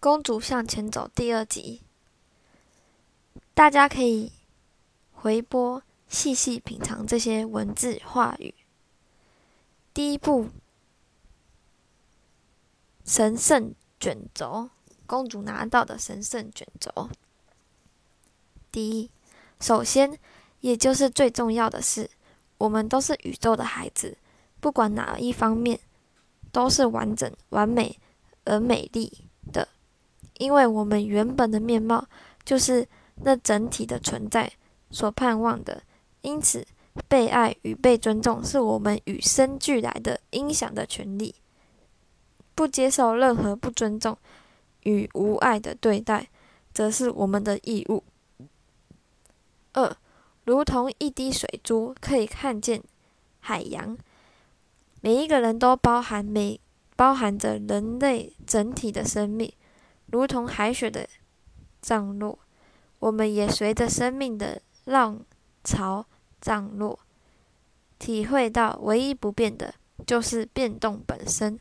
公主向前走第二集，大家可以回播细细品尝这些文字话语。第一步，神圣卷轴，公主拿到的神圣卷轴。第一，首先，也就是最重要的是，我们都是宇宙的孩子，不管哪一方面，都是完整、完美而美丽。因为我们原本的面貌就是那整体的存在所盼望的，因此被爱与被尊重是我们与生俱来的应享的权利。不接受任何不尊重与无爱的对待，则是我们的义务。二，如同一滴水珠可以看见海洋，每一个人都包含每包含着人类整体的生命。如同海水的涨落，我们也随着生命的浪潮涨落，体会到唯一不变的就是变动本身，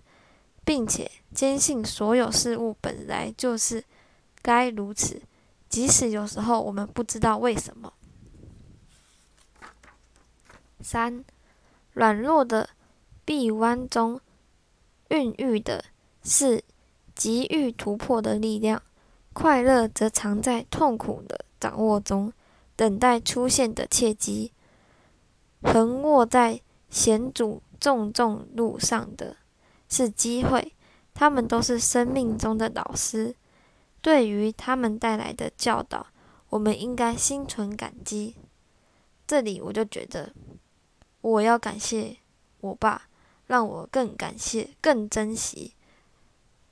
并且坚信所有事物本来就是该如此，即使有时候我们不知道为什么。三，软弱的臂弯中孕育的是。急欲突破的力量，快乐则藏在痛苦的掌握中，等待出现的契机。横卧在险阻重重路上的是机会，他们都是生命中的老师。对于他们带来的教导，我们应该心存感激。这里我就觉得，我要感谢我爸，让我更感谢、更珍惜。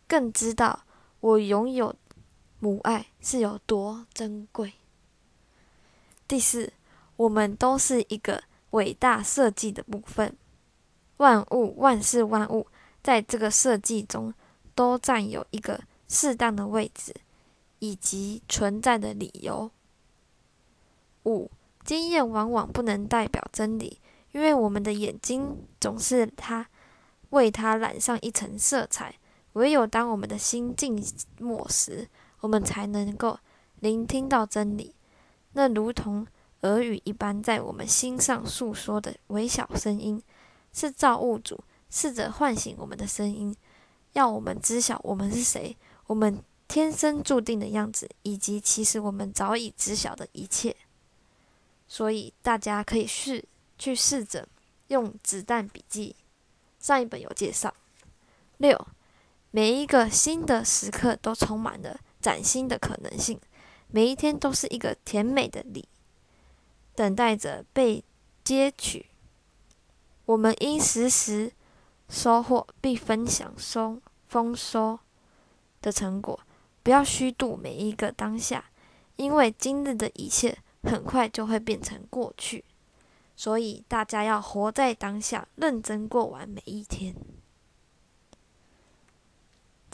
更知道我拥有母爱是有多珍贵。第四，我们都是一个伟大设计的部分，万物、万事万物在这个设计中都占有一个适当的位置以及存在的理由。五，经验往往不能代表真理，因为我们的眼睛总是它为它染上一层色彩。唯有当我们的心静默时，我们才能够聆听到真理。那如同耳语一般，在我们心上诉说的微小声音，是造物主试着唤醒我们的声音，要我们知晓我们是谁，我们天生注定的样子，以及其实我们早已知晓的一切。所以大家可以试去试着用子弹笔记，上一本有介绍。六。每一个新的时刻都充满了崭新的可能性，每一天都是一个甜美的礼，等待着被接取。我们应时时收获并分享收丰收的成果，不要虚度每一个当下，因为今日的一切很快就会变成过去。所以大家要活在当下，认真过完每一天。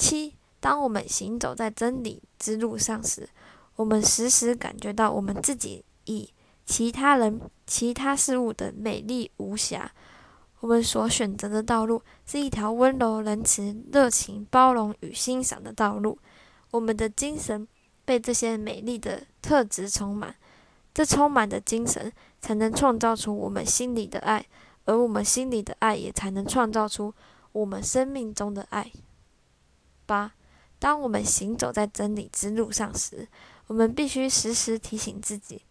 七，当我们行走在真理之路上时，我们时时感觉到我们自己以其他人、其他事物的美丽无瑕。我们所选择的道路是一条温柔、仁慈、热情、包容与欣赏的道路。我们的精神被这些美丽的特质充满，这充满的精神才能创造出我们心里的爱，而我们心里的爱也才能创造出我们生命中的爱。八，当我们行走在真理之路上时，我们必须时时提醒自己，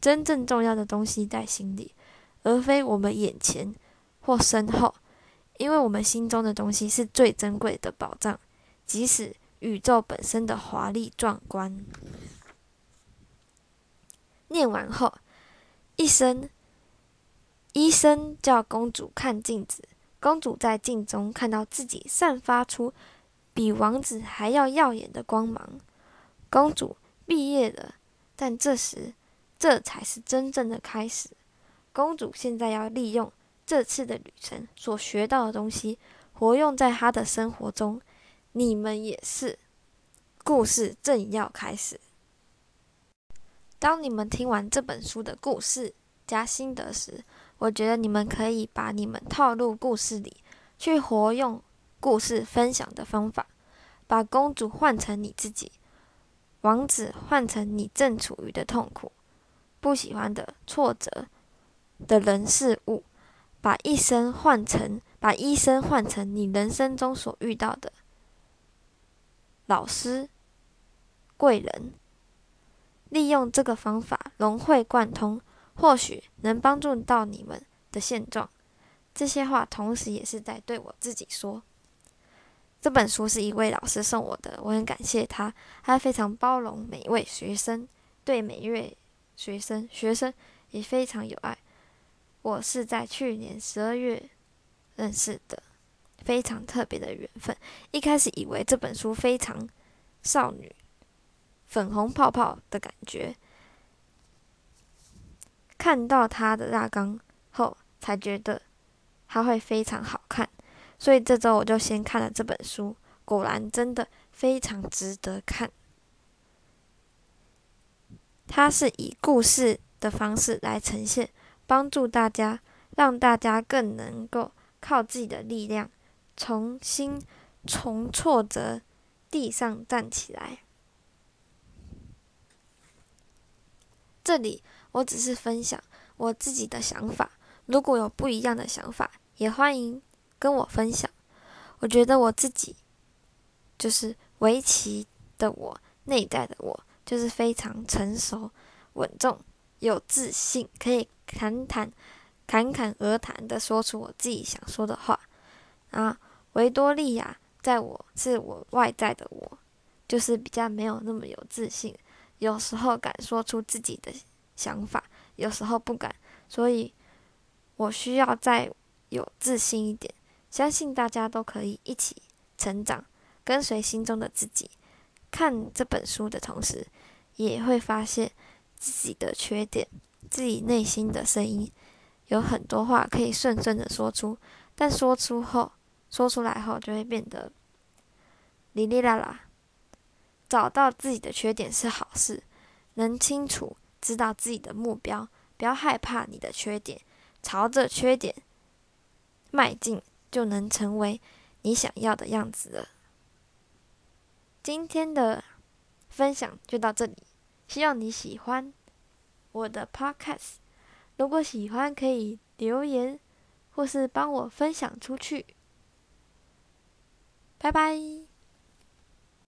真正重要的东西在心里，而非我们眼前或身后，因为我们心中的东西是最珍贵的宝藏，即使宇宙本身的华丽壮观。念完后，一生医生叫公主看镜子，公主在镜中看到自己散发出。比王子还要耀眼的光芒，公主毕业了，但这时这才是真正的开始。公主现在要利用这次的旅程所学到的东西，活用在她的生活中。你们也是，故事正要开始。当你们听完这本书的故事加心得时，我觉得你们可以把你们套入故事里，去活用。故事分享的方法，把公主换成你自己，王子换成你正处于的痛苦、不喜欢的挫折的人事物，把一生换成，把医生换成你人生中所遇到的老师、贵人。利用这个方法融会贯通，或许能帮助到你们的现状。这些话同时也是在对我自己说。这本书是一位老师送我的，我很感谢他，他非常包容每一位学生，对每一位学生学生也非常有爱。我是在去年十二月认识的，非常特别的缘分。一开始以为这本书非常少女。粉红泡泡的感觉，看到它的大纲后，才觉得它会非常好看，所以这周我就先看了这本书，果然真的非常值得看。它是以故事的方式来呈现，帮助大家，让大家更能够靠自己的力量，重新从挫折地上站起来。这里我只是分享我自己的想法，如果有不一样的想法，也欢迎跟我分享。我觉得我自己就是围棋的我，内在的我就是非常成熟、稳重、有自信，可以侃侃侃侃而谈的说出我自己想说的话。啊，维多利亚在我是我外在的我，就是比较没有那么有自信。有时候敢说出自己的想法，有时候不敢，所以我需要再有自信一点。相信大家都可以一起成长，跟随心中的自己。看这本书的同时，也会发现自己的缺点，自己内心的声音，有很多话可以顺顺的说出，但说出后，说出来后就会变得哩哩啦啦。找到自己的缺点是好事，能清楚知道自己的目标，不要害怕你的缺点，朝着缺点迈进，就能成为你想要的样子了。今天的分享就到这里，希望你喜欢我的 podcast。如果喜欢，可以留言或是帮我分享出去。拜拜。